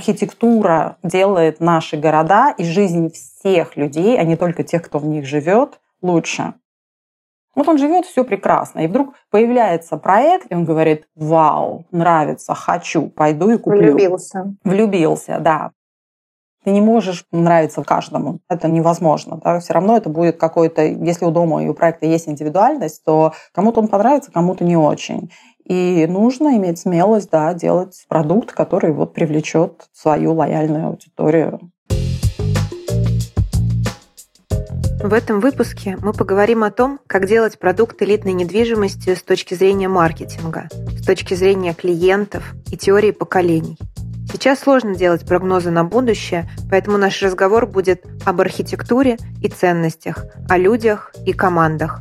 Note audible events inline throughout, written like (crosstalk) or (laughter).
архитектура делает наши города и жизнь всех людей, а не только тех, кто в них живет, лучше. Вот он живет, все прекрасно. И вдруг появляется проект, и он говорит, вау, нравится, хочу, пойду и куплю. Влюбился. Влюбился, да. Ты не можешь нравиться каждому. Это невозможно. Да? Все равно это будет какой-то... Если у дома и у проекта есть индивидуальность, то кому-то он понравится, кому-то не очень. И нужно иметь смелость да, делать продукт, который вот привлечет свою лояльную аудиторию. В этом выпуске мы поговорим о том, как делать продукт элитной недвижимости с точки зрения маркетинга, с точки зрения клиентов и теории поколений. Сейчас сложно делать прогнозы на будущее, поэтому наш разговор будет об архитектуре и ценностях, о людях и командах.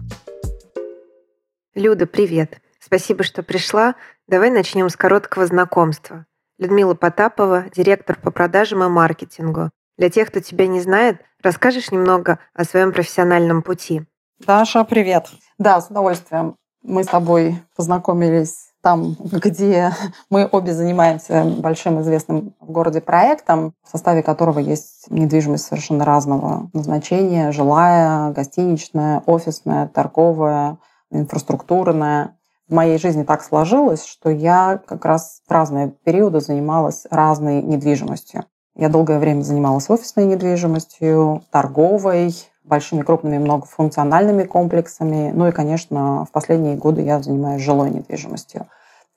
Люда, привет! Спасибо, что пришла. Давай начнем с короткого знакомства. Людмила Потапова, директор по продажам и маркетингу. Для тех, кто тебя не знает, расскажешь немного о своем профессиональном пути. Даша, привет. Да, с удовольствием. Мы с тобой познакомились там, где мы обе занимаемся большим известным в городе проектом, в составе которого есть недвижимость совершенно разного назначения, жилая, гостиничная, офисная, торговая, инфраструктурная. В моей жизни так сложилось, что я как раз в разные периоды занималась разной недвижимостью. Я долгое время занималась офисной недвижимостью, торговой, большими крупными многофункциональными комплексами. Ну и, конечно, в последние годы я занимаюсь жилой недвижимостью.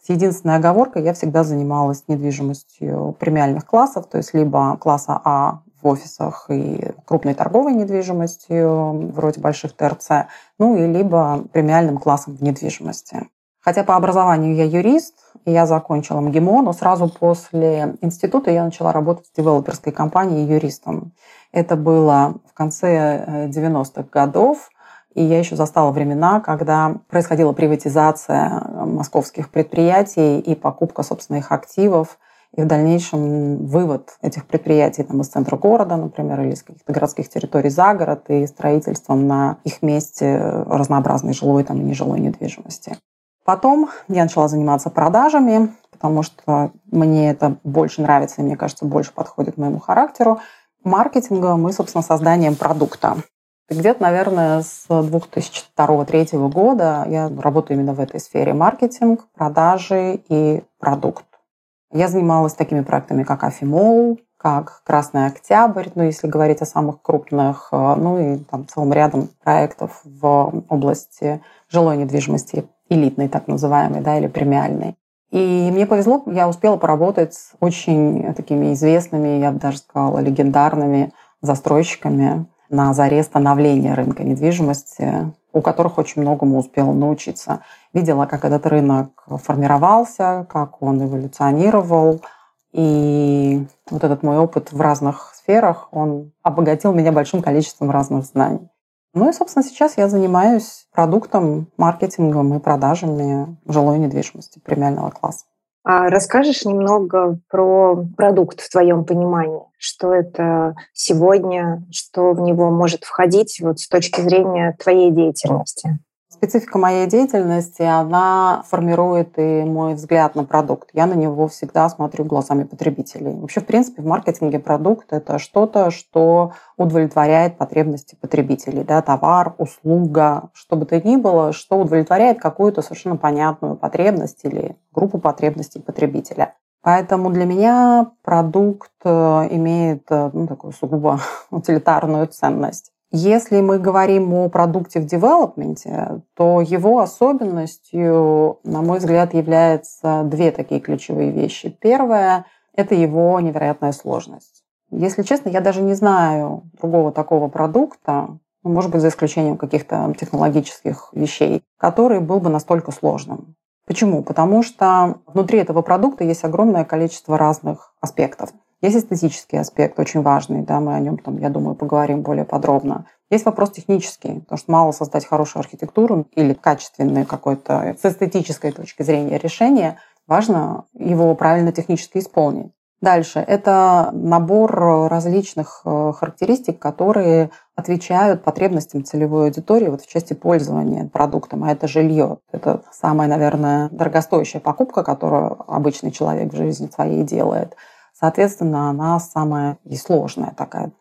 С единственной оговоркой я всегда занималась недвижимостью премиальных классов, то есть либо класса А в офисах и крупной торговой недвижимостью, вроде больших ТРЦ, ну и либо премиальным классом в недвижимости. Хотя по образованию я юрист, и я закончила МГИМО, но сразу после института я начала работать в девелоперской компании юристом. Это было в конце 90-х э, годов, и я еще застала времена, когда происходила приватизация московских предприятий и покупка собственных активов, и в дальнейшем вывод этих предприятий там, из центра города, например, или из каких-то городских территорий за город, и строительством на их месте разнообразной жилой там, и нежилой недвижимости. Потом я начала заниматься продажами, потому что мне это больше нравится и, мне кажется, больше подходит моему характеру. Маркетингом и, собственно, созданием продукта. Где-то, наверное, с 2002-2003 года я работаю именно в этой сфере. Маркетинг, продажи и продукт. Я занималась такими проектами, как Афимол, как Красный Октябрь, ну, если говорить о самых крупных, э, ну и там целым рядом проектов в области жилой недвижимости элитной, так называемой, да, или премиальной. И мне повезло, я успела поработать с очень такими известными, я бы даже сказала, легендарными застройщиками на заре становления рынка недвижимости, у которых очень многому успела научиться. Видела, как этот рынок формировался, как он эволюционировал. И вот этот мой опыт в разных сферах, он обогатил меня большим количеством разных знаний. Ну и, собственно, сейчас я занимаюсь продуктом, маркетингом и продажами жилой недвижимости премиального класса. А расскажешь немного про продукт в твоем понимании? Что это сегодня, что в него может входить вот с точки зрения твоей деятельности? Специфика моей деятельности, она формирует и мой взгляд на продукт. Я на него всегда смотрю глазами потребителей. Вообще, в принципе, в маркетинге продукт – это что-то, что удовлетворяет потребности потребителей. Да? Товар, услуга, что бы то ни было, что удовлетворяет какую-то совершенно понятную потребность или группу потребностей потребителя. Поэтому для меня продукт э, имеет э, ну, такую сугубо (laughs) утилитарную ценность. Если мы говорим о продукте в девелопменте, то его особенностью, на мой взгляд, являются две такие ключевые вещи. Первое – это его невероятная сложность. Если честно, я даже не знаю другого такого продукта, ну, может быть, за исключением каких-то технологических вещей, который был бы настолько сложным. Почему? Потому что внутри этого продукта есть огромное количество разных аспектов. Есть эстетический аспект, очень важный, да, мы о нем, там, я думаю, поговорим более подробно. Есть вопрос технический, потому что мало создать хорошую архитектуру или качественное какое-то с эстетической точки зрения решение, важно его правильно технически исполнить. Дальше. Это набор различных э, характеристик, которые отвечают потребностям целевой аудитории вот в части пользования продуктом, а это жилье. Это самая, наверное, дорогостоящая покупка, которую обычный человек в жизни своей делает – соответственно, она самая и сложная такая.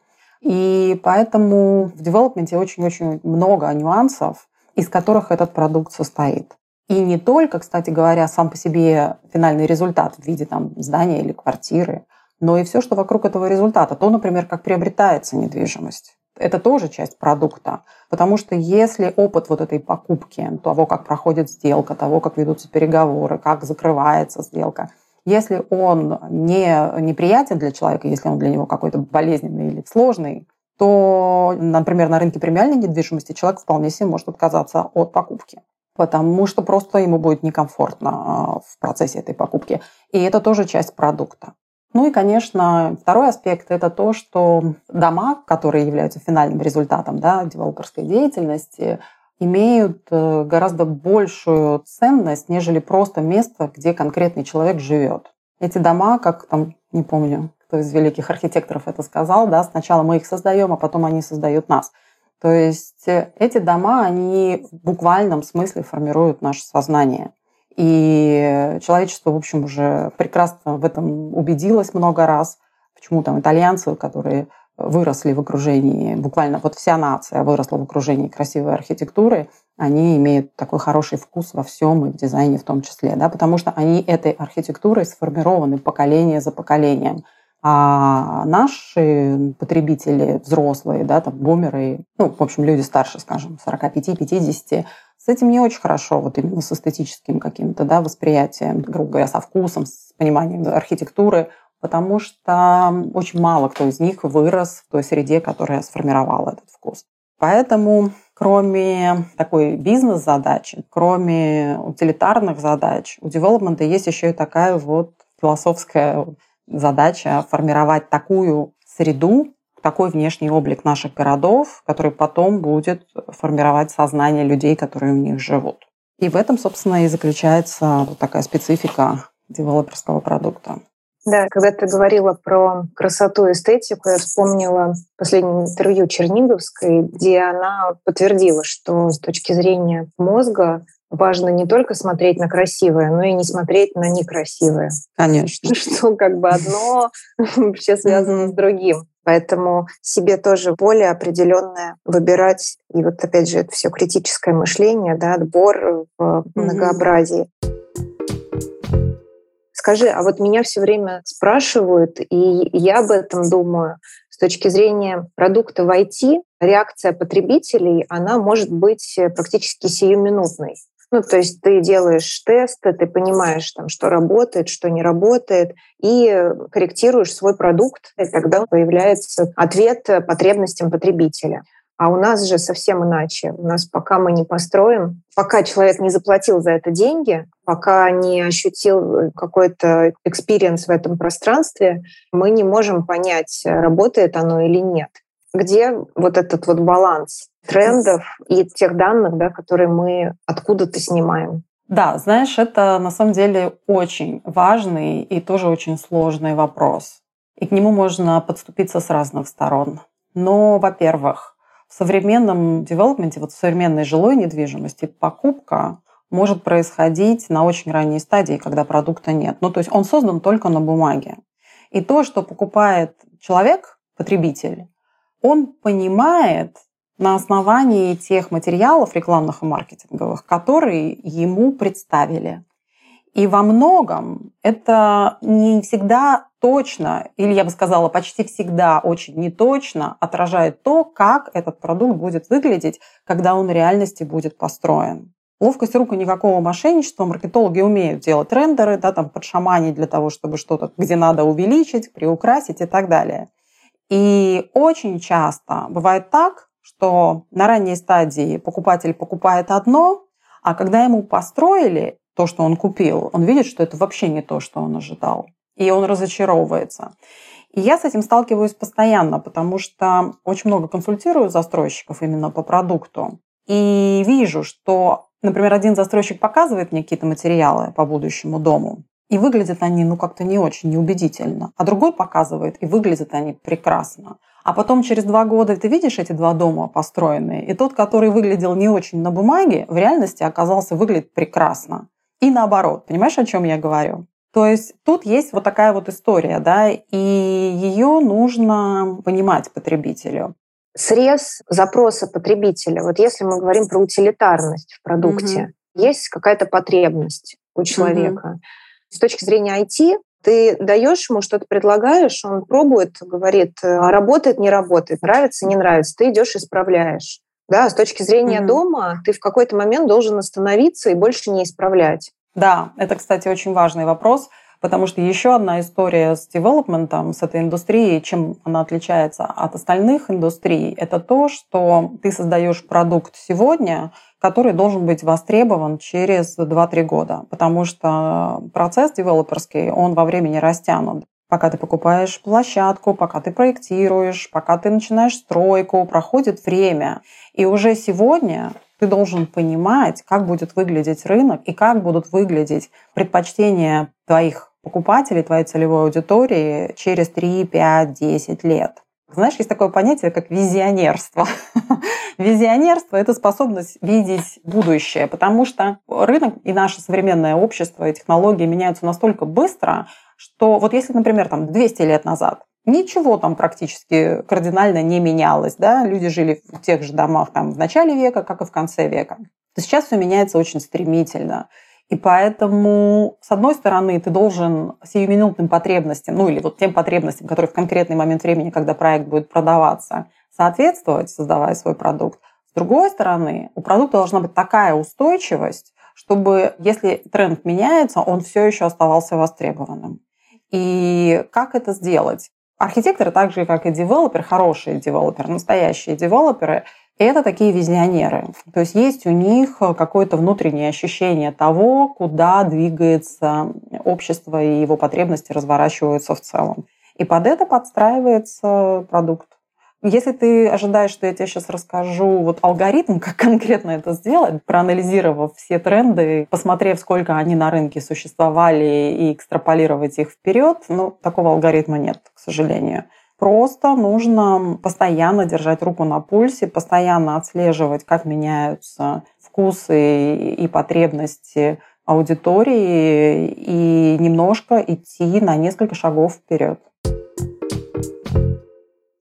И поэтому в девелопменте очень-очень много нюансов, из которых этот продукт состоит. И не только, кстати говоря, сам по себе финальный результат в виде там, здания или квартиры, но и все, что вокруг этого результата. То, например, как приобретается недвижимость. Это тоже часть продукта. Потому что если опыт вот этой покупки, того, как проходит сделка, того, как ведутся переговоры, как закрывается сделка, если он не неприятен для человека, если он для него какой-то болезненный или сложный, то, например, на рынке премиальной недвижимости человек вполне себе может отказаться от покупки потому что просто ему будет некомфортно а, в процессе этой покупки. И это тоже часть продукта. Ну и, конечно, второй аспект – это то, что дома, которые являются финальным результатом да, девелоперской деятельности, имеют э, гораздо большую ценность, нежели просто место, где конкретный человек живет. Эти дома, как там, не помню, кто из великих архитекторов это сказал, да, сначала мы их создаем, а потом они создают нас. То есть э, эти дома, они в буквальном смысле формируют наше сознание. И человечество, в общем, уже прекрасно в этом убедилось много раз. Почему там итальянцы, которые выросли в окружении, буквально вот вся нация выросла в окружении красивой архитектуры, они имеют такой хороший вкус во всем и в дизайне в том числе, да, потому что они этой архитектурой сформированы поколение за поколением. А наши потребители, взрослые, да, там, бумеры, ну, в общем, люди старше, скажем, 45-50, с этим не очень хорошо, вот именно с эстетическим каким-то да, восприятием, грубо говоря, со вкусом, с пониманием архитектуры, потому что очень мало кто из них вырос в той среде, которая сформировала этот вкус. Поэтому кроме такой бизнес-задачи, кроме утилитарных задач, у девелопмента есть еще и такая вот философская задача формировать такую среду, такой внешний облик наших городов, который потом будет формировать сознание людей, которые в них живут. И в этом, собственно, и заключается вот такая специфика девелоперского продукта. Да, когда ты говорила про красоту и эстетику, я вспомнила последнее интервью Черниговской, где она подтвердила, что с точки зрения мозга важно не только смотреть на красивое, но и не смотреть на некрасивое. Конечно. (laughs) Что как бы одно (laughs) вообще связано с другим. Поэтому себе тоже более определенное выбирать. И вот опять же, это все критическое мышление, да, отбор в многообразии. Скажи, а вот меня все время спрашивают, и я об этом думаю, с точки зрения продукта в IT, реакция потребителей, она может быть практически сиюминутной. Ну, то есть ты делаешь тесты, ты понимаешь, там, что работает, что не работает, и корректируешь свой продукт, и тогда появляется ответ потребностям потребителя. А у нас же совсем иначе. У нас пока мы не построим, пока человек не заплатил за это деньги, пока не ощутил какой-то experience в этом пространстве, мы не можем понять, работает оно или нет. Где вот этот вот баланс? трендов и тех данных, да, которые мы откуда-то снимаем. Да, знаешь, это на самом деле очень важный и тоже очень сложный вопрос. И к нему можно подступиться с разных сторон. Но, во-первых, в современном девелопменте, вот в современной жилой недвижимости покупка может происходить на очень ранней стадии, когда продукта нет. Ну, то есть он создан только на бумаге. И то, что покупает человек, потребитель, он понимает на основании тех материалов рекламных и маркетинговых, которые ему представили. И во многом это не всегда точно, или я бы сказала, почти всегда очень неточно отражает то, как этот продукт будет выглядеть, когда он в реальности будет построен. Ловкость рук и никакого мошенничества. Маркетологи умеют делать рендеры, да, там подшаманить для того, чтобы что-то, где надо увеличить, приукрасить и так далее. И очень часто бывает так, что на ранней стадии покупатель покупает одно, а когда ему построили то, что он купил, он видит, что это вообще не то, что он ожидал. И он разочаровывается. И я с этим сталкиваюсь постоянно, потому что очень много консультирую застройщиков именно по продукту. И вижу, что, например, один застройщик показывает мне какие-то материалы по будущему дому, и выглядят они, ну, как-то не очень неубедительно. А другой показывает, и выглядят они прекрасно. А потом через два года ты видишь эти два дома построенные, и тот, который выглядел не очень на бумаге, в реальности оказался выглядит прекрасно. И наоборот, понимаешь, о чем я говорю? То есть тут есть вот такая вот история, да, и ее нужно понимать потребителю. Срез запроса потребителя. Вот если мы говорим про утилитарность в продукте, угу. есть какая-то потребность у человека. Угу. С точки зрения IT, ты даешь ему что-то, предлагаешь, он пробует, говорит, «А работает, не работает, нравится, не нравится, ты идешь исправляешь. Да, с точки зрения mm-hmm. дома ты в какой-то момент должен остановиться и больше не исправлять. Да, это, кстати, очень важный вопрос, потому что еще одна история с девелопментом, с этой индустрией, чем она отличается от остальных индустрий, это то, что ты создаешь продукт сегодня, который должен быть востребован через 2-3 года, потому что процесс девелоперский, он во времени растянут. Пока ты покупаешь площадку, пока ты проектируешь, пока ты начинаешь стройку, проходит время. И уже сегодня ты должен понимать, как будет выглядеть рынок и как будут выглядеть предпочтения твоих покупателей, твоей целевой аудитории через 3, 5, 10 лет. Знаешь, есть такое понятие, как визионерство. (laughs) визионерство – это способность видеть будущее, потому что рынок и наше современное общество и технологии меняются настолько быстро, что вот если, например, там 200 лет назад ничего там практически кардинально не менялось. Да? Люди жили в тех же домах там, в начале века, как и в конце века. То сейчас все меняется очень стремительно. И поэтому, с одной стороны, ты должен сиюминутным потребностям, ну или вот тем потребностям, которые в конкретный момент времени, когда проект будет продаваться, соответствовать, создавая свой продукт. С другой стороны, у продукта должна быть такая устойчивость, чтобы, если тренд меняется, он все еще оставался востребованным. И как это сделать? Архитекторы, так же как и девелоперы, хорошие девелоперы, настоящие девелоперы, это такие визионеры. То есть есть у них какое-то внутреннее ощущение того, куда двигается общество и его потребности разворачиваются в целом. И под это подстраивается продукт. Если ты ожидаешь, что я тебе сейчас расскажу вот алгоритм, как конкретно это сделать, проанализировав все тренды, посмотрев, сколько они на рынке существовали и экстраполировать их вперед, ну, такого алгоритма нет, к сожалению. Просто нужно постоянно держать руку на пульсе, постоянно отслеживать, как меняются вкусы и потребности аудитории и немножко идти на несколько шагов вперед.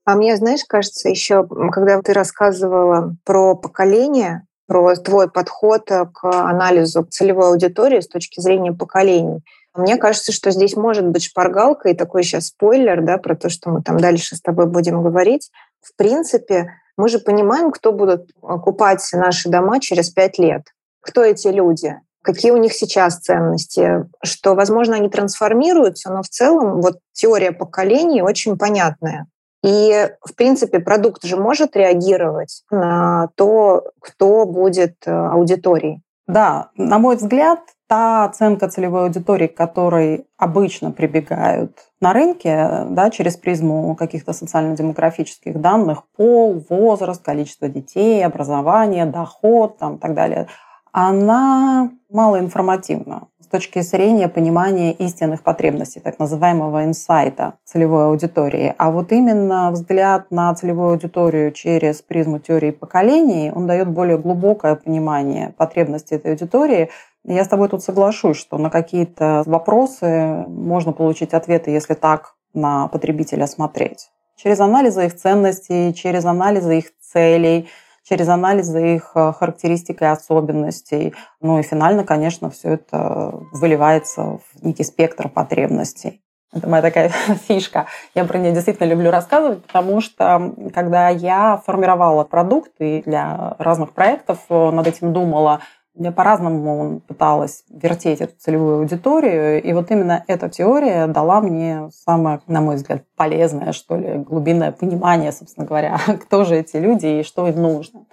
А мне, знаешь, кажется, еще, когда ты рассказывала про поколение, про твой подход к анализу целевой аудитории с точки зрения поколений, мне кажется, что здесь может быть шпаргалка и такой сейчас спойлер, да, про то, что мы там дальше с тобой будем говорить. В принципе, мы же понимаем, кто будут купать наши дома через пять лет. Кто эти люди? Какие у них сейчас ценности? Что, возможно, они трансформируются, но в целом вот теория поколений очень понятная. И, в принципе, продукт же может реагировать на то, кто будет э, аудиторией. Да, на мой взгляд, та оценка целевой аудитории, к которой обычно прибегают на рынке, да, через призму каких-то социально-демографических данных, пол, возраст, количество детей, образование, доход там, и так далее, она малоинформативна точки зрения понимания истинных потребностей, так называемого инсайта целевой аудитории. А вот именно взгляд на целевую аудиторию через призму теории поколений, он дает более глубокое понимание потребностей этой аудитории. Я с тобой тут соглашусь, что на какие-то вопросы можно получить ответы, если так на потребителя смотреть. Через анализы их ценностей, через анализы их целей – через анализы их э, характеристик и особенностей. Ну и финально, конечно, все это выливается в некий спектр потребностей. Это моя такая (laughs) фишка. Я про нее действительно люблю рассказывать, потому что когда я формировала продукт и для разных проектов э, над этим думала, я по-разному пыталась вертеть эту целевую аудиторию, и вот именно эта теория дала мне самое, на мой взгляд, полезное, что ли, глубинное понимание, собственно говоря, (laughs) кто же эти люди и что им нужно.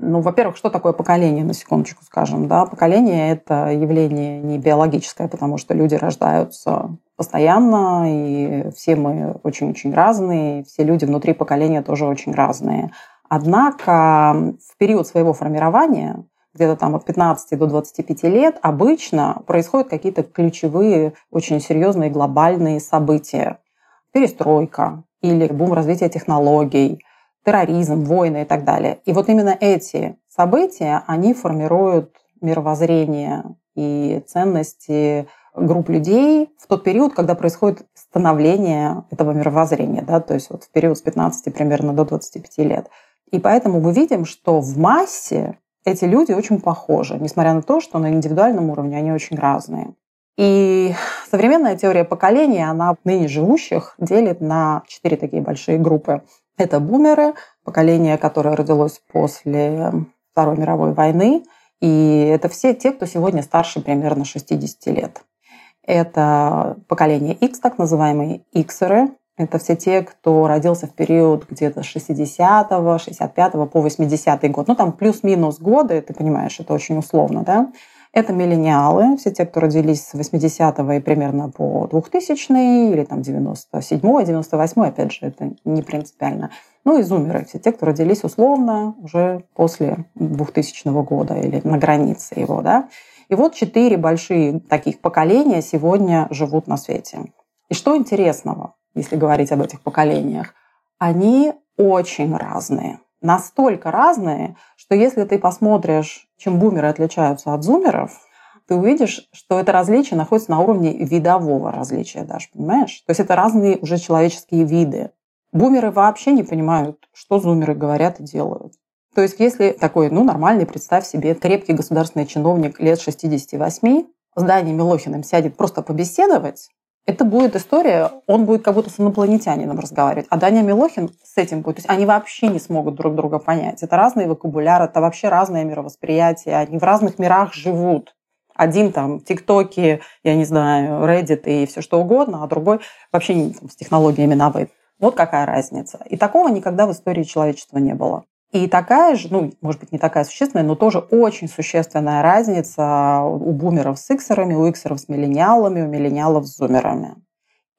Ну, во-первых, что такое поколение, на секундочку скажем, да? Поколение – это явление не биологическое, потому что люди рождаются постоянно, и все мы очень-очень разные, все люди внутри поколения тоже очень разные. Однако в период своего формирования где-то там от 15 до 25 лет, обычно происходят какие-то ключевые, очень серьезные глобальные события. Перестройка или бум развития технологий, терроризм, войны и так далее. И вот именно эти события, они формируют мировоззрение и ценности групп людей в тот период, когда происходит становление этого мировоззрения, да, то есть вот в период с 15 примерно до 25 лет. И поэтому мы видим, что в массе эти люди очень похожи, несмотря на то, что на индивидуальном уровне они очень разные. И современная теория поколения, она ныне живущих делит на четыре такие большие группы. Это бумеры, поколение, которое родилось после Второй мировой войны. И это все те, кто сегодня старше примерно 60 лет. Это поколение X, так называемые Иксеры. Это все те, кто родился в период где-то 60-го, 65-го по 80-й год. Ну, там плюс-минус годы, ты понимаешь, это очень условно, да? Это миллениалы, все те, кто родились с 80-го и примерно по 2000 или там 97-й, 98-й, опять же, это не принципиально. Ну и зумеры, все те, кто родились условно уже после 2000 года или на границе его, да. И вот четыре большие таких поколения сегодня живут на свете. И что интересного, если говорить об этих поколениях, они очень разные. Настолько разные, что если ты посмотришь, чем бумеры отличаются от зумеров, ты увидишь, что это различие находится на уровне видового различия даже, понимаешь? То есть это разные уже человеческие виды. Бумеры вообще не понимают, что зумеры говорят и делают. То есть если такой, ну, нормальный, представь себе, крепкий государственный чиновник лет 68 с Даней Милохиным сядет просто побеседовать, это будет история, он будет как будто с инопланетянином разговаривать. А Даня Милохин с этим будет. То есть они вообще не смогут друг друга понять. Это разные вокабуляр, это вообще разное мировосприятие. Они в разных мирах живут. Один там ТикТоки, я не знаю, Reddit и все что угодно, а другой вообще там, с технологиями навык. Вот какая разница. И такого никогда в истории человечества не было. И такая же, ну, может быть, не такая существенная, но тоже очень существенная разница у бумеров с иксерами, у иксеров с миллениалами, у миллениалов с зумерами.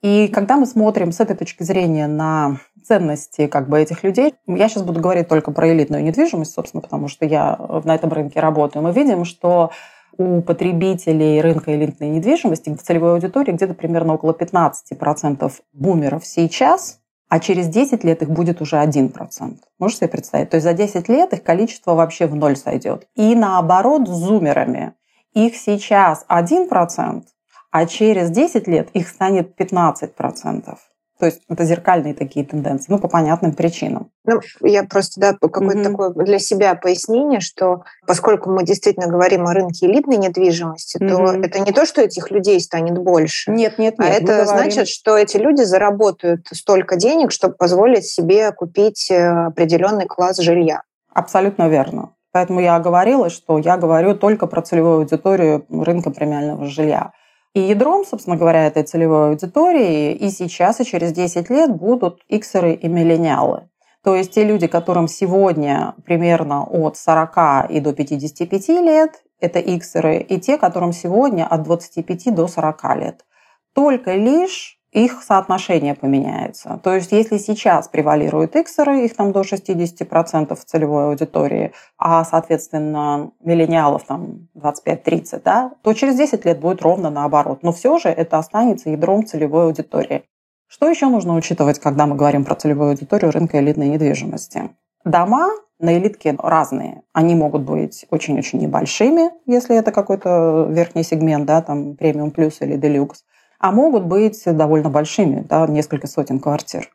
И когда мы смотрим с этой точки зрения на ценности как бы этих людей, я сейчас буду говорить только про элитную недвижимость, собственно, потому что я на этом рынке работаю, мы видим, что у потребителей рынка элитной недвижимости в целевой аудитории где-то примерно около 15% бумеров сейчас а через 10 лет их будет уже 1%. Можешь себе представить? То есть за 10 лет их количество вообще в ноль сойдет. И наоборот с зумерами. Их сейчас 1%, а через 10 лет их станет 15%. То есть это зеркальные такие тенденции, ну, по понятным причинам. Ну, я просто, да, какое-то mm-hmm. такое для себя пояснение, что поскольку мы действительно говорим о рынке элитной недвижимости, mm-hmm. то это не то, что этих людей станет больше. Нет, нет, а нет. А это значит, что эти люди заработают столько денег, чтобы позволить себе купить э, определенный класс жилья. Абсолютно верно. Поэтому я говорила, что я говорю только про целевую аудиторию рынка премиального жилья. И ядром, собственно говоря, этой целевой аудитории и сейчас, и через 10 лет будут иксеры и миллениалы. То есть те люди, которым сегодня примерно от 40 и до 55 лет, это иксеры, и те, которым сегодня от 25 до 40 лет. Только лишь их соотношение поменяется. То есть если сейчас превалируют иксеры, их там до 60% в целевой аудитории, а, соответственно, миллениалов там 25-30, да, то через 10 лет будет ровно наоборот. Но все же это останется ядром целевой аудитории. Что еще нужно учитывать, когда мы говорим про целевую аудиторию рынка элитной недвижимости? Дома на элитке разные. Они могут быть очень-очень небольшими, если это какой-то верхний сегмент, да, там премиум плюс или делюкс а могут быть довольно большими, да, несколько сотен квартир.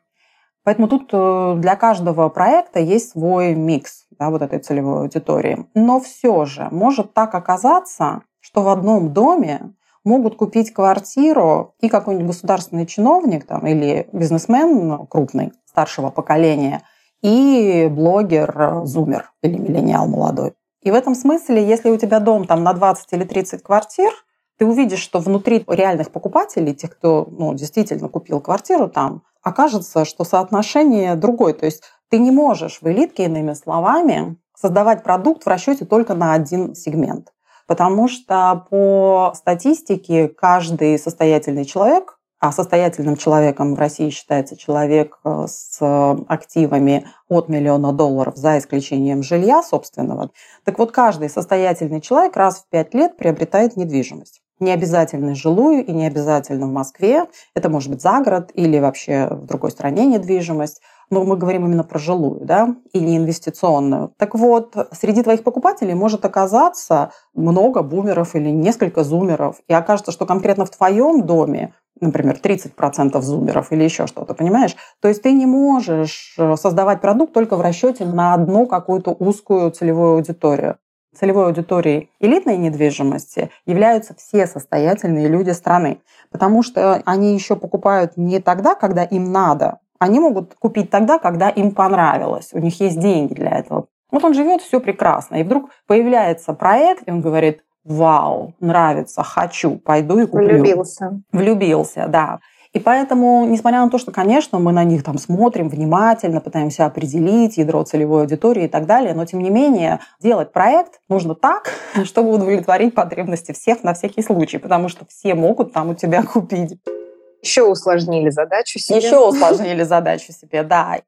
Поэтому тут э, для каждого проекта есть свой микс да, вот этой целевой аудитории. Но все же может так оказаться, что в одном доме могут купить квартиру и какой-нибудь государственный чиновник там, или бизнесмен крупный, старшего поколения, и блогер-зумер или миллениал молодой. И в этом смысле, если у тебя дом там на 20 или 30 квартир, ты увидишь, что внутри реальных покупателей, тех, кто ну, действительно купил квартиру там, окажется, что соотношение другое. То есть ты не можешь в элитке, иными словами, создавать продукт в расчете только на один сегмент. Потому что по статистике каждый состоятельный человек, а состоятельным человеком в России считается человек э, с активами от миллиона долларов за исключением жилья собственного. Так вот, каждый состоятельный человек раз в пять лет приобретает недвижимость не обязательно жилую и не обязательно в Москве. Это может быть за город или вообще в другой стране недвижимость. но мы говорим именно про жилую, да, или инвестиционную. Так вот, среди твоих покупателей может оказаться много бумеров или несколько зумеров, и окажется, что конкретно в твоем доме например, 30% зумеров или еще что-то, понимаешь? То есть ты не можешь э, создавать продукт только в расчете на одну какую-то узкую целевую аудиторию. Целевой аудиторией элитной недвижимости являются все состоятельные люди страны, потому что они еще покупают не тогда, когда им надо, они могут купить тогда, когда им понравилось, у них есть деньги для этого. Вот он живет, все прекрасно, и вдруг появляется проект, и он говорит, вау, нравится, хочу, пойду и куплю. Влюбился. Влюбился, да. И поэтому, несмотря на то, что, конечно, мы на них там смотрим внимательно, пытаемся определить ядро целевой аудитории и так далее, но тем не менее делать проект нужно так, (laughs) чтобы удовлетворить потребности всех на всякий случай, потому что все могут там у тебя (laughs) купить. Еще усложнили задачу себе. Еще усложнили задачу себе, да.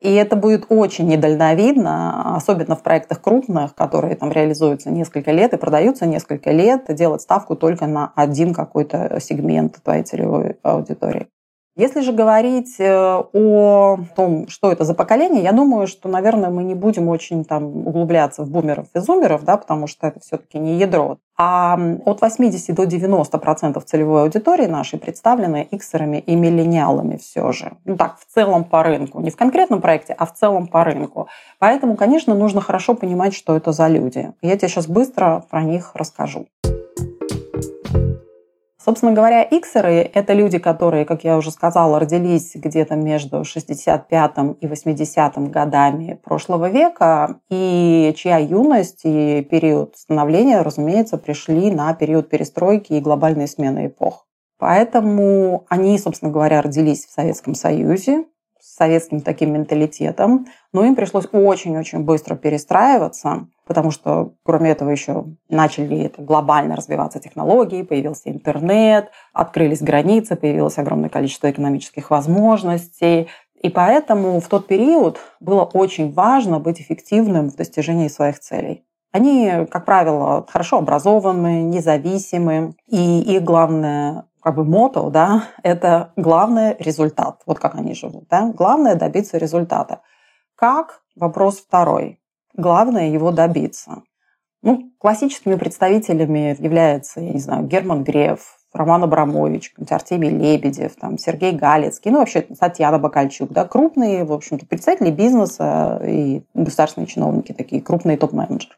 И это будет очень недальновидно, особенно в проектах крупных, которые там реализуются несколько лет и продаются несколько лет, делать ставку только на один какой-то сегмент твоей целевой аудитории. Если же говорить э, о том, что это за поколение, я думаю, что, наверное, мы не будем очень там углубляться в бумеров и зумеров, да, потому что это все-таки не ядро. А от 80 до 90 процентов целевой аудитории нашей представлены иксерами и миллениалами все же. Ну так, в целом по рынку. Не в конкретном проекте, а в целом по рынку. Поэтому, конечно, нужно хорошо понимать, что это за люди. Я тебе сейчас быстро про них расскажу. Собственно говоря, иксеры – это люди, которые, как я уже сказала, родились где-то между 65 и 80 годами прошлого века, и чья юность и период становления, разумеется, пришли на период перестройки и глобальной смены эпох. Поэтому они, собственно говоря, родились в Советском Союзе, советским таким менталитетом, но им пришлось очень-очень быстро перестраиваться, потому что, кроме этого, еще начали это глобально развиваться технологии, появился интернет, открылись границы, появилось огромное количество экономических возможностей. И поэтому в тот период было очень важно быть эффективным в достижении своих целей. Они, как правило, хорошо образованы, независимы, и их главное как бы мото, да, это главный результат. Вот как они живут, да. Главное добиться результата. Как? Вопрос второй. Главное его добиться. Ну, классическими представителями являются, я не знаю, Герман Греф, Роман Абрамович, Артемий Лебедев, там, Сергей Галицкий, ну, вообще Татьяна Бакальчук, да, крупные, в общем-то, представители бизнеса и государственные чиновники, такие крупные топ-менеджеры.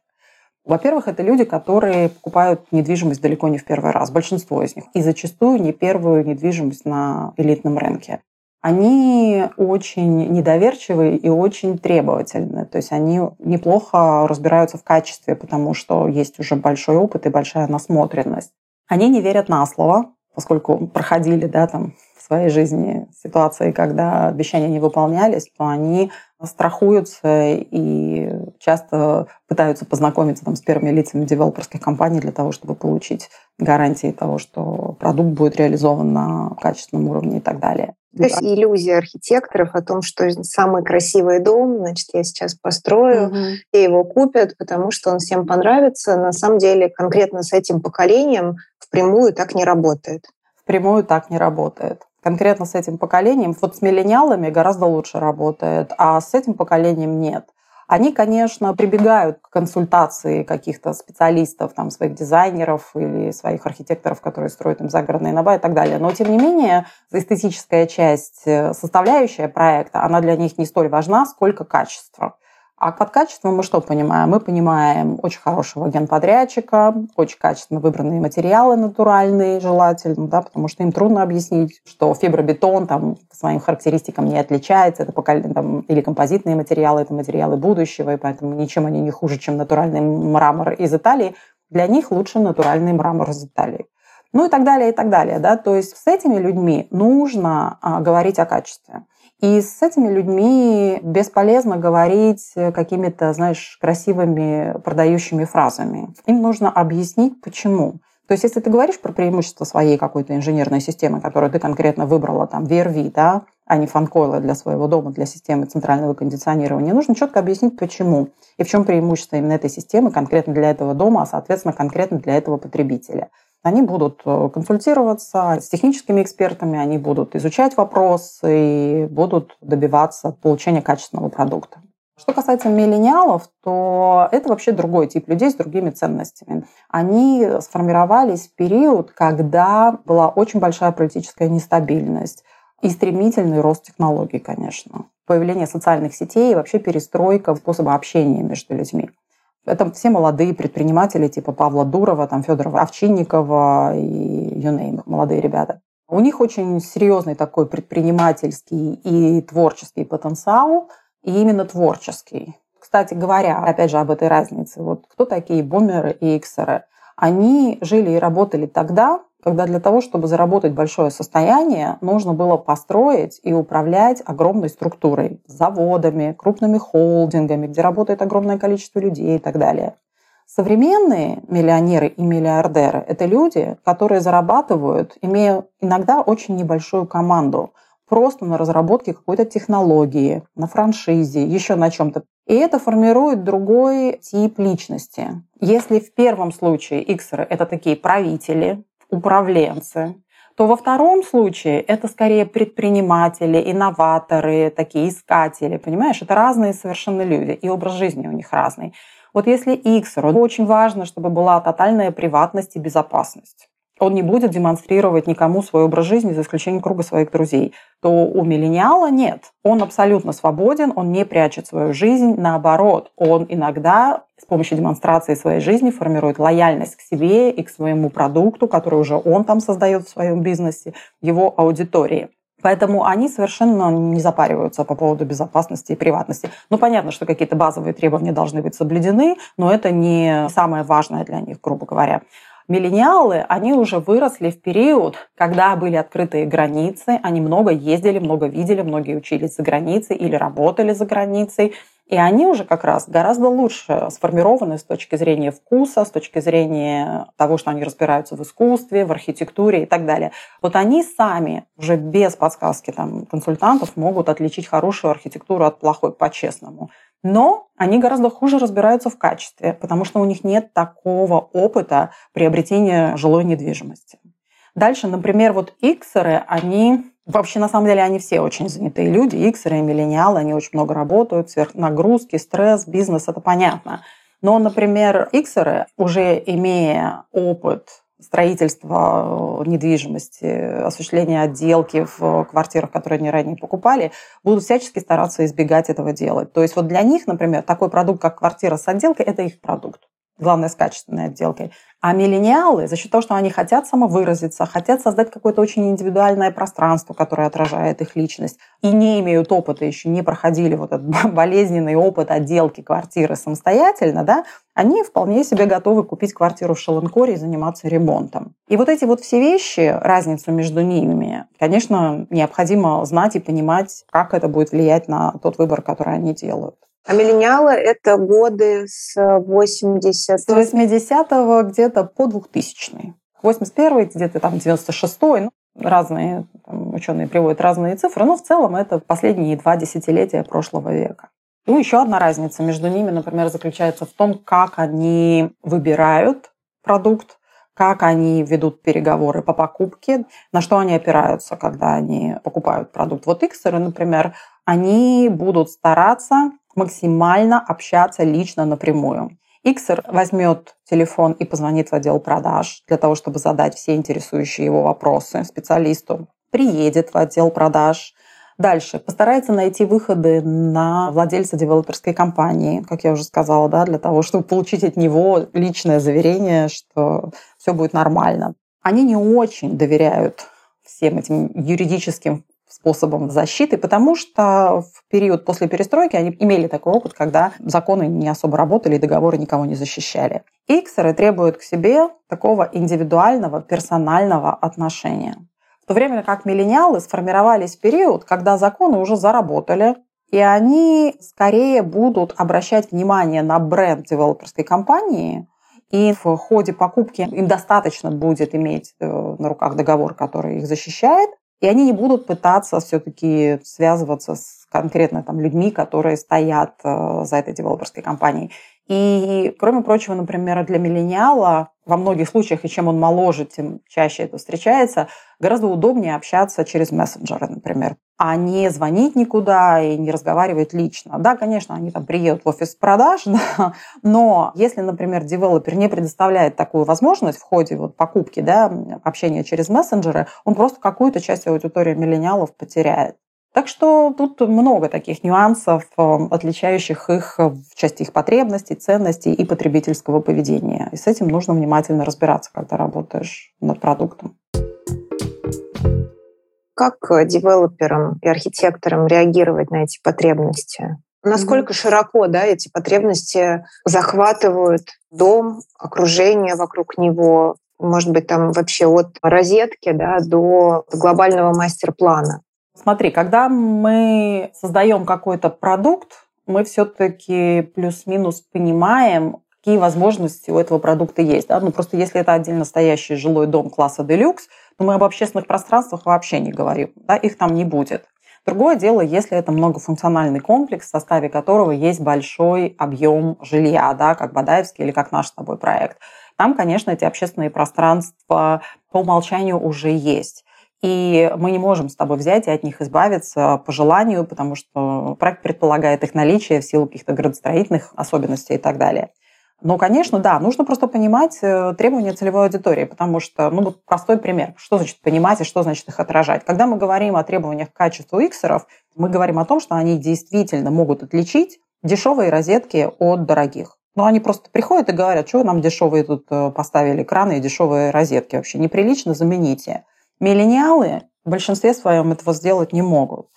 Во-первых, это люди, которые покупают недвижимость далеко не в первый раз, большинство из них, и зачастую не первую недвижимость на элитном рынке. Они очень недоверчивые и очень требовательны. То есть они неплохо разбираются в качестве, потому что есть уже большой опыт и большая насмотренность. Они не верят на слово, поскольку проходили да, там, своей жизни ситуации, когда обещания не выполнялись, то они страхуются и часто пытаются познакомиться там, с первыми лицами девелоперских компаний для того, чтобы получить гарантии того, что продукт будет реализован на качественном уровне и так далее. То есть иллюзия архитекторов о том, что самый красивый дом, значит, я сейчас построю, угу. и его купят, потому что он всем понравится. На самом деле конкретно с этим поколением впрямую так не работает. Впрямую так не работает конкретно с этим поколением, вот с миллениалами гораздо лучше работает, а с этим поколением нет. Они, конечно, прибегают к консультации каких-то специалистов, там, своих дизайнеров или своих архитекторов, которые строят им загородные дома и так далее. Но, тем не менее, эстетическая часть, э, составляющая проекта, она для них не столь важна, сколько качество. А под качеством мы что понимаем? Мы понимаем очень хорошего генподрядчика, очень качественно выбранные материалы натуральные желательно, да, потому что им трудно объяснить, что фибробетон там, по своим характеристикам не отличается, это там, или композитные материалы, это материалы будущего, и поэтому ничем они не хуже, чем натуральный мрамор из Италии. Для них лучше натуральный мрамор из Италии. Ну и так далее, и так далее. Да? То есть с этими людьми нужно а, говорить о качестве. И с этими людьми бесполезно говорить какими-то, знаешь, красивыми продающими фразами. Им нужно объяснить, почему. То есть, если ты говоришь про преимущество своей какой-то инженерной системы, которую ты конкретно выбрала, там, VRV, да, а не фанкойлы для своего дома, для системы центрального кондиционирования, нужно четко объяснить, почему и в чем преимущество именно этой системы конкретно для этого дома, а, соответственно, конкретно для этого потребителя. Они будут э, консультироваться с техническими экспертами, они будут изучать вопросы и будут добиваться получения качественного продукта. Что касается миллениалов, то это вообще другой тип людей с другими ценностями. Они сформировались в период, когда была очень большая политическая нестабильность и стремительный рост технологий, конечно. Появление социальных сетей и вообще перестройка способа общения между людьми. Это все молодые предприниматели типа Павла Дурова, там, Федора Овчинникова и name, молодые ребята. У них очень серьезный такой предпринимательский и творческий потенциал – и именно творческий. Кстати говоря, опять же об этой разнице, вот кто такие бумеры и иксеры? Они жили и работали тогда, когда для того, чтобы заработать большое состояние, нужно было построить и управлять огромной структурой, заводами, крупными холдингами, где работает огромное количество людей и так далее. Современные миллионеры и миллиардеры – это люди, которые зарабатывают, имея иногда очень небольшую команду – просто на разработке какой-то технологии, на франшизе, еще на чем-то. И это формирует другой тип личности. Если в первом случае иксеры – это такие правители, управленцы, то во втором случае это скорее предприниматели, инноваторы, такие искатели, понимаешь? Это разные совершенно люди, и образ жизни у них разный. Вот если иксеру очень важно, чтобы была тотальная приватность и безопасность, он не будет демонстрировать никому свой образ жизни, за исключением круга своих друзей, то у миллениала нет. Он абсолютно свободен, он не прячет свою жизнь, наоборот, он иногда с помощью демонстрации своей жизни формирует лояльность к себе и к своему продукту, который уже он там создает в своем бизнесе, его аудитории. Поэтому они совершенно не запариваются по поводу безопасности и приватности. Ну, понятно, что какие-то базовые требования должны быть соблюдены, но это не самое важное для них, грубо говоря. Миллениалы, они уже выросли в период, когда были открытые границы, они много ездили, много видели, многие учились за границей или работали за границей. И они уже как раз гораздо лучше сформированы с точки зрения вкуса, с точки зрения того, что они разбираются в искусстве, в архитектуре и так далее. Вот они сами уже без подсказки там, консультантов могут отличить хорошую архитектуру от плохой по-честному. Но они гораздо хуже разбираются в качестве, потому что у них нет такого опыта приобретения жилой недвижимости. Дальше, например, вот иксеры, они Вообще, на самом деле, они все очень занятые люди. Иксеры и миллениалы, они очень много работают, сверхнагрузки, стресс, бизнес, это понятно. Но, например, иксеры, уже имея опыт строительства э, недвижимости, осуществления отделки в квартирах, которые они ранее покупали, будут всячески стараться избегать этого делать. То есть вот для них, например, такой продукт, как квартира с отделкой, это их продукт. Главное, с качественной отделкой. А миллениалы, за счет того, что они хотят самовыразиться, хотят создать какое-то очень индивидуальное пространство, которое отражает их личность, и не имеют опыта, еще не проходили вот этот (laughs) болезненный опыт отделки квартиры самостоятельно, да, они вполне себе готовы купить квартиру в Шелленкоре и заниматься ремонтом. И вот эти вот все вещи, разницу между ними, конечно, необходимо знать и понимать, как это будет влиять на тот выбор, который они делают. А миллениалы – это годы с 80 С 80-го где-то по 2000 81 где-то там 96-й. Ну, разные там, ученые приводят разные цифры, но в целом это последние два десятилетия прошлого века. Ну, еще одна разница между ними, например, заключается в том, как они выбирают продукт, как они ведут переговоры по покупке, на что они опираются, когда они покупают продукт. Вот иксеры, например, они будут стараться максимально общаться лично напрямую. Иксер возьмет телефон и позвонит в отдел продаж для того, чтобы задать все интересующие его вопросы специалисту. Приедет в отдел продаж. Дальше постарается найти выходы на владельца девелоперской компании, как я уже сказала, да, для того, чтобы получить от него личное заверение, что все будет нормально. Они не очень доверяют всем этим юридическим способом защиты, потому что в период после перестройки они имели такой опыт, когда законы не особо работали и договоры никого не защищали. Иксеры требуют к себе такого индивидуального, персонального отношения. В то время как миллениалы сформировались в период, когда законы уже заработали, и они скорее будут обращать внимание на бренд девелоперской компании, и в ходе покупки им достаточно будет иметь э, на руках договор, который их защищает, и они не будут пытаться все-таки связываться с конкретно там людьми, которые стоят э, за этой девелоперской компанией. И, кроме прочего, например, для миллениала во многих случаях, и чем он моложе, тем чаще это встречается, гораздо удобнее общаться через мессенджеры, например, а не звонить никуда и не разговаривать лично. Да, конечно, они там приедут в офис продаж, (laughs) да, но если, например, девелопер не предоставляет такую возможность в ходе вот покупки, да, общения через мессенджеры, он просто какую-то часть аудитории миллениалов потеряет. Так что тут много таких нюансов, э, отличающих их в части их потребностей, ценностей и потребительского поведения. И с этим нужно внимательно разбираться, когда работаешь над продуктом. Как девелоперам и архитекторам реагировать на эти потребности? Насколько mm-hmm. широко да, эти потребности захватывают дом, окружение вокруг него, может быть, там вообще от розетки да, до глобального мастер-плана? Смотри, когда мы создаем какой-то продукт, мы все-таки плюс-минус понимаем, какие возможности у этого продукта есть. Да? Ну, просто если это отдельно стоящий жилой дом класса делюкс, то мы об общественных пространствах вообще не говорим. Да? Их там не будет. Другое дело, если это многофункциональный комплекс, в составе которого есть большой объем жилья, да, как Бадаевский или как наш с тобой проект. Там, конечно, эти общественные пространства по умолчанию уже есть. И мы не можем с тобой взять и от них избавиться по желанию, потому что проект предполагает их наличие в силу каких-то градостроительных особенностей и так далее. Но, конечно, да, нужно просто понимать э, требования целевой аудитории, потому что, ну, вот простой пример. Что значит понимать и что значит их отражать? Когда мы говорим о требованиях к качеству иксеров, мы говорим о том, что они действительно могут отличить дешевые розетки от дорогих. Но они просто приходят и говорят, что нам дешевые тут э, поставили экраны и дешевые розетки вообще. Неприлично, замените. Миллениалы в большинстве своем этого сделать не могут.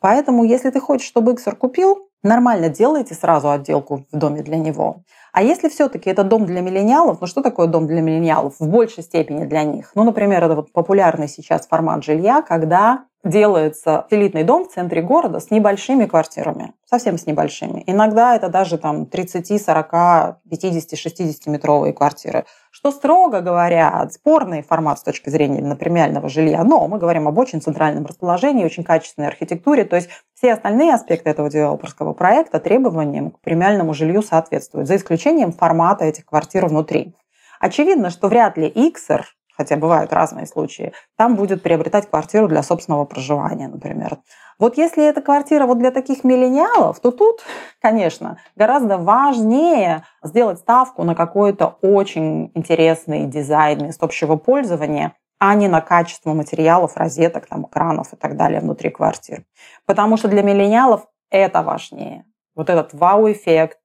Поэтому, если ты хочешь, чтобы Иксер купил, нормально делайте сразу отделку в доме для него. А если все-таки это дом для миллениалов, ну что такое дом для миллениалов? В большей степени для них. Ну, например, это вот популярный сейчас формат жилья, когда делается элитный дом в центре города с небольшими квартирами, совсем с небольшими. Иногда это даже там 30, 40, 50, 60 метровые квартиры, что, строго говоря, спорный формат с точки зрения на премиального жилья, но мы говорим об очень центральном расположении, очень качественной архитектуре, то есть все остальные аспекты этого девелоперского проекта требованиям к премиальному жилью соответствуют, за исключением формата этих квартир внутри. Очевидно, что вряд ли Иксер хотя бывают разные случаи, там будет приобретать квартиру для собственного проживания, например. Вот если эта квартира вот для таких миллениалов, то тут, конечно, гораздо важнее сделать ставку на какой-то очень интересный дизайн мест общего пользования, а не на качество материалов, розеток, там, экранов и так далее внутри квартир. Потому что для миллениалов это важнее. Вот этот вау-эффект,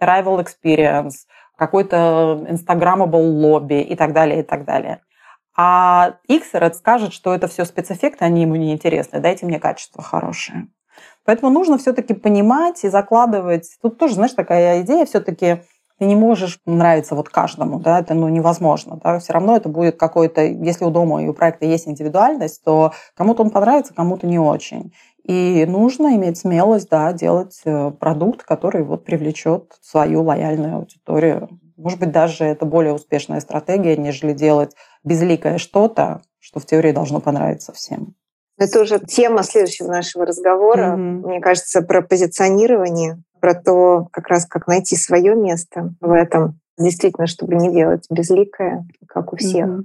arrival experience, какой-то instagrammable лобби и так далее, и так далее. А Иксер скажет, что это все спецэффекты, они ему не интересны. Дайте мне качество хорошее. Поэтому нужно все-таки понимать и закладывать. Тут тоже, знаешь, такая идея все-таки ты не можешь нравиться вот каждому, да, это ну, невозможно, да, все равно это будет какой-то, если у дома и у проекта есть индивидуальность, то кому-то он понравится, кому-то не очень. И нужно иметь смелость, да, делать э, продукт, который вот привлечет свою лояльную аудиторию. Может быть, даже это более успешная стратегия, нежели делать безликое что-то, что в теории должно понравиться всем. Это уже тема следующего нашего разговора. Mm-hmm. Мне кажется, про позиционирование, про то, как раз как найти свое место в этом. Действительно, чтобы не делать безликое, как у всех. Mm-hmm.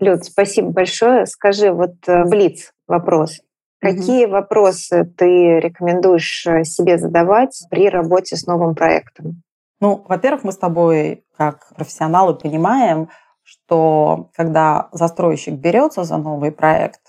Люд, спасибо большое. Скажи, вот э, Блиц вопрос. Какие mm-hmm. вопросы ты рекомендуешь э, себе задавать при работе с новым проектом? Ну, во-первых, мы с тобой, как профессионалы, понимаем, что когда застройщик берется за новый проект,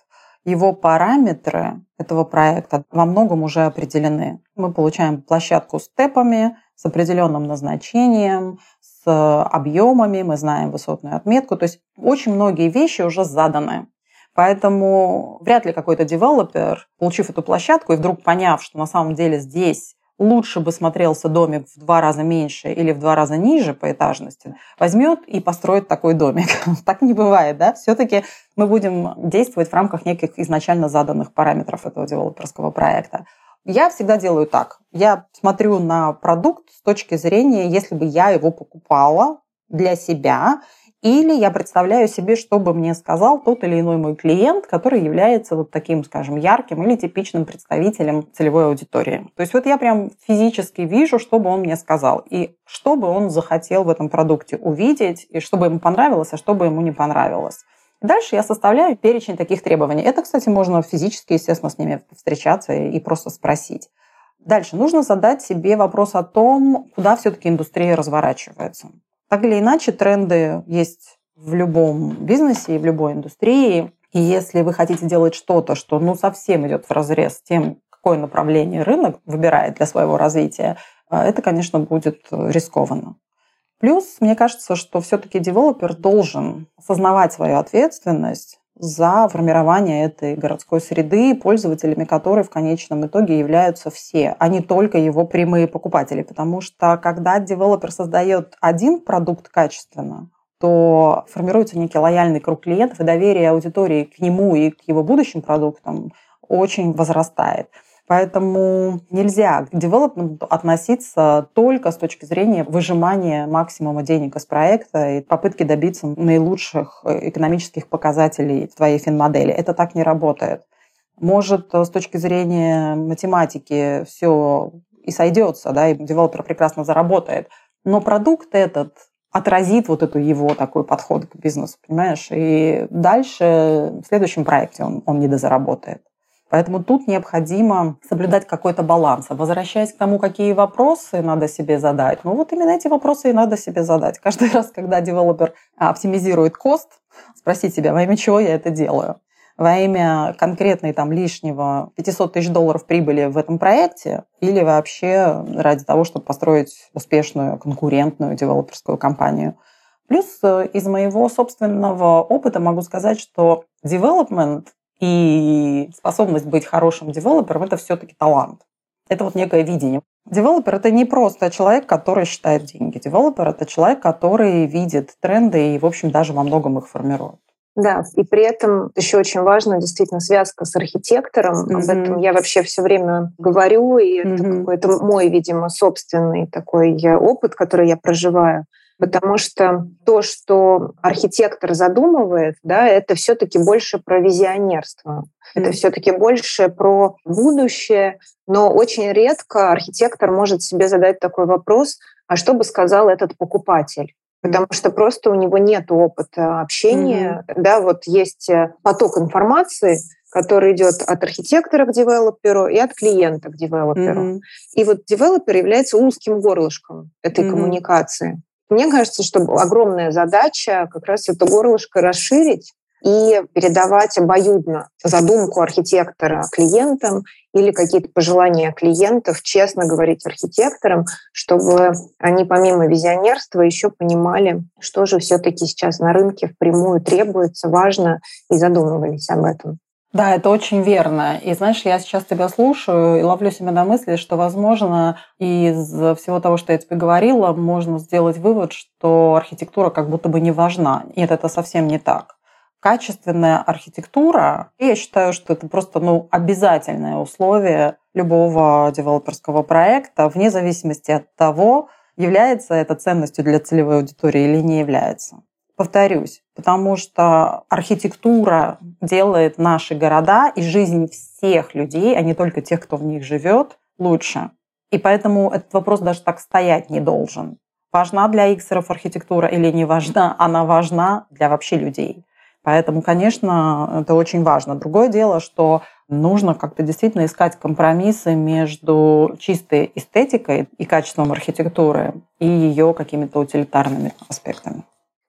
его параметры этого проекта во многом уже определены. Мы получаем площадку с степами, с определенным назначением, с объемами, мы знаем высотную отметку. То есть очень многие вещи уже заданы. Поэтому вряд ли какой-то девелопер, получив эту площадку и вдруг поняв, что на самом деле здесь лучше бы смотрелся домик в два раза меньше или в два раза ниже по этажности, возьмет и построит такой домик. (laughs) так не бывает, да? Все-таки мы будем действовать в рамках неких изначально заданных параметров этого девелоперского проекта. Я всегда делаю так. Я смотрю на продукт с точки зрения, если бы я его покупала для себя, или я представляю себе, что бы мне сказал тот или иной мой клиент, который является вот таким, скажем, ярким или типичным представителем целевой аудитории. То есть вот я прям физически вижу, что бы он мне сказал, и что бы он захотел в этом продукте увидеть, и что бы ему понравилось, а что бы ему не понравилось. Дальше я составляю перечень таких требований. Это, кстати, можно физически, естественно, с ними встречаться и просто спросить. Дальше нужно задать себе вопрос о том, куда все-таки индустрия разворачивается. Так или иначе, тренды есть в любом бизнесе и в любой индустрии. И если вы хотите делать что-то, что ну, совсем идет в разрез с тем, какое направление рынок выбирает для своего развития, э, это, конечно, будет рискованно. Плюс, мне кажется, что все-таки девелопер должен осознавать свою ответственность за формирование этой городской среды, пользователями которой в конечном итоге являются все, а не только его прямые покупатели. Потому что когда девелопер создает один продукт качественно, то формируется некий лояльный круг клиентов, и доверие аудитории к нему и к его будущим продуктам очень возрастает. Поэтому нельзя к девелопменту относиться только с точки зрения выжимания максимума денег из проекта и попытки добиться наилучших э, экономических показателей в твоей финмодели. Это так не работает. Может, с точки зрения математики все и сойдется, да, и девелопер прекрасно заработает, но продукт этот отразит вот эту его такой подход к бизнесу, понимаешь? И дальше в следующем проекте он, он не дозаработает. Поэтому тут необходимо соблюдать какой-то баланс. А возвращаясь к тому, какие вопросы надо себе задать, ну вот именно эти вопросы и надо себе задать. Каждый (laughs) раз, когда девелопер оптимизирует кост, спросить себя, во имя чего я это делаю? Во имя конкретной там лишнего 500 тысяч долларов прибыли в этом проекте или вообще ради того, чтобы построить успешную конкурентную девелоперскую компанию? Плюс э, из моего собственного опыта могу сказать, что development и способность быть хорошим девелопером – это все-таки талант. Это вот некое видение. Девелопер – это не просто человек, который считает деньги. Девелопер – это человек, который видит тренды и, в общем, даже во многом их формирует. Да, и при этом еще очень важна действительно связка с архитектором. Mm-hmm. Об этом я вообще все время говорю, и mm-hmm. это какой-то мой, видимо, собственный такой опыт, который я проживаю потому что то, что архитектор задумывает, да, это все-таки больше про визионерство, mm-hmm. это все-таки больше про будущее, но очень редко архитектор может себе задать такой вопрос, а что бы сказал этот покупатель? потому что просто у него нет опыта общения, mm-hmm. да, вот есть э, поток информации, который идет от архитектора к девелоперу и от клиента к девелоперу. Mm-hmm. И вот девелопер является узким горлышком этой mm-hmm. коммуникации. Мне кажется, что огромная задача как раз это горлышко расширить и передавать обоюдно задумку архитектора клиентам или какие-то пожелания клиентов, честно говорить архитекторам, чтобы они помимо визионерства еще понимали, что же все-таки сейчас на рынке впрямую требуется, важно, и задумывались об этом. Да, это очень верно. И знаешь, я сейчас тебя слушаю и ловлю себя на мысли, что, возможно, из всего того, что я тебе говорила, можно сделать вывод, что архитектура как будто бы не важна. Нет, это совсем не так. Качественная архитектура, я считаю, что это просто ну, обязательное условие любого девелоперского проекта, вне зависимости от того, является это ценностью для целевой аудитории или не является. Повторюсь, потому что архитектура делает наши города и жизнь всех людей, а не только тех, кто в них живет, лучше. И поэтому этот вопрос даже так стоять не должен. Важна для иксеров архитектура или не важна, она важна для вообще людей. Поэтому, конечно, это очень важно. Другое дело, что нужно как-то действительно искать компромиссы между чистой эстетикой и качеством архитектуры и ее какими-то утилитарными аспектами.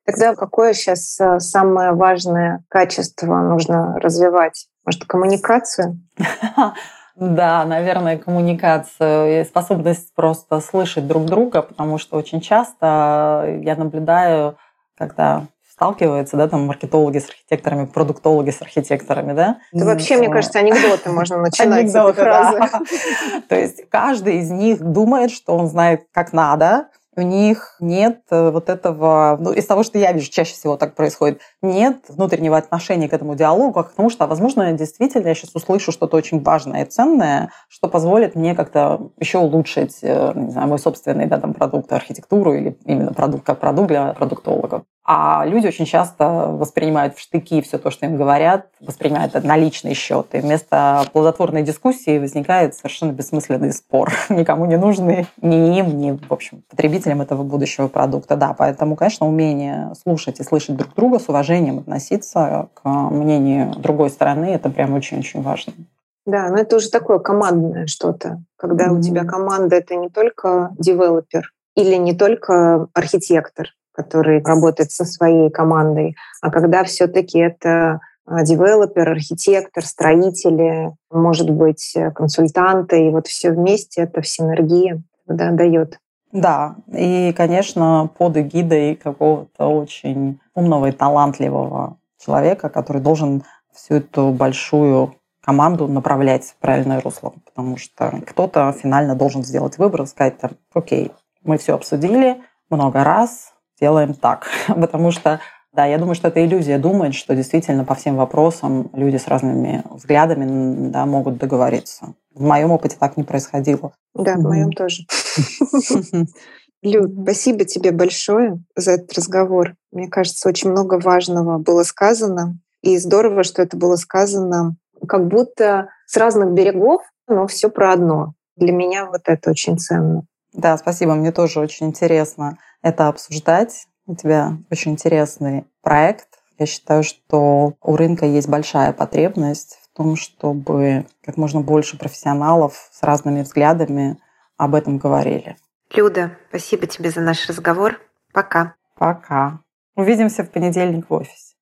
Тогда какое сейчас э, самое важное качество нужно развивать? Может, коммуникацию? (laughs) Да, наверное, коммуникацию и способность просто слышать друг друга, потому что очень часто я наблюдаю, когда сталкиваются, да, там маркетологи с архитекторами, продуктологи с архитекторами, да. Это вообще, мне кажется, анекдоты можно (laughs) начинать анекдоты, да. (laughs) То есть каждый из них думает, что он знает, как надо, у них нет э, вот этого, ну, из того, что я вижу, чаще всего так происходит, нет внутреннего отношения к этому диалогу, потому что, возможно, действительно я сейчас услышу что-то очень важное и ценное, что позволит мне как-то еще улучшить, э, не знаю, мой собственный да, там, продукт, архитектуру или именно продукт как продукт для продуктологов. А люди очень часто воспринимают в штыки все то, что им говорят, воспринимают это на личный счет. И вместо плодотворной дискуссии возникает совершенно бессмысленный спор, (laughs) никому не нужный, ни им, ни, в общем, потребителям этого будущего продукта. Да, поэтому, конечно, умение слушать и слышать друг друга, с уважением относиться к мнению другой стороны, это прям очень-очень важно. Да, но это уже такое командное что-то, когда mm-hmm. у тебя команда это не только девелопер или не только архитектор, который работает со своей командой, а когда все-таки это а, девелопер, архитектор, строители, может быть, э, консультанты, и вот все вместе это в синергии да, дает. Да, и, конечно, под эгидой какого-то очень умного и талантливого человека, который должен всю эту большую команду направлять в правильное русло, потому что кто-то финально должен сделать выбор сказать, окей, мы все обсудили много раз, делаем так. (laughs) Потому что, да, я думаю, что это иллюзия думать, что действительно по всем вопросам люди с разными взглядами да, могут договориться. В моем опыте так не происходило. Да, в моем тоже. (laughs) Люд, спасибо тебе большое за этот разговор. Мне кажется, очень много важного было сказано. И здорово, что это было сказано как будто с разных берегов, но все про одно. Для меня вот это очень ценно. Да, спасибо. Мне тоже очень интересно это обсуждать. У тебя очень интересный проект. Я считаю, что у рынка есть большая потребность в том, чтобы как можно больше профессионалов с разными взглядами об этом говорили. Люда, спасибо тебе за наш разговор. Пока. Пока. Увидимся в понедельник в офисе.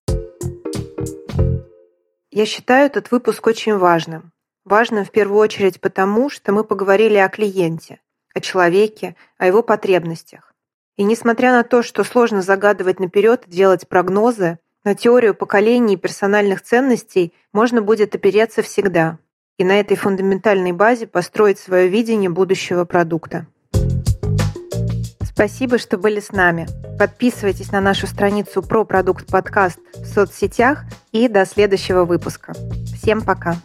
Я считаю этот выпуск очень важным. Важным в первую очередь потому, что мы поговорили о клиенте, о человеке, о его потребностях. И несмотря на то, что сложно загадывать наперед и делать прогнозы, на теорию поколений и персональных ценностей можно будет опереться всегда и на этой фундаментальной базе построить свое видение будущего продукта. Спасибо, что были с нами. Подписывайтесь на нашу страницу про продукт подкаст в соцсетях и до следующего выпуска. Всем пока!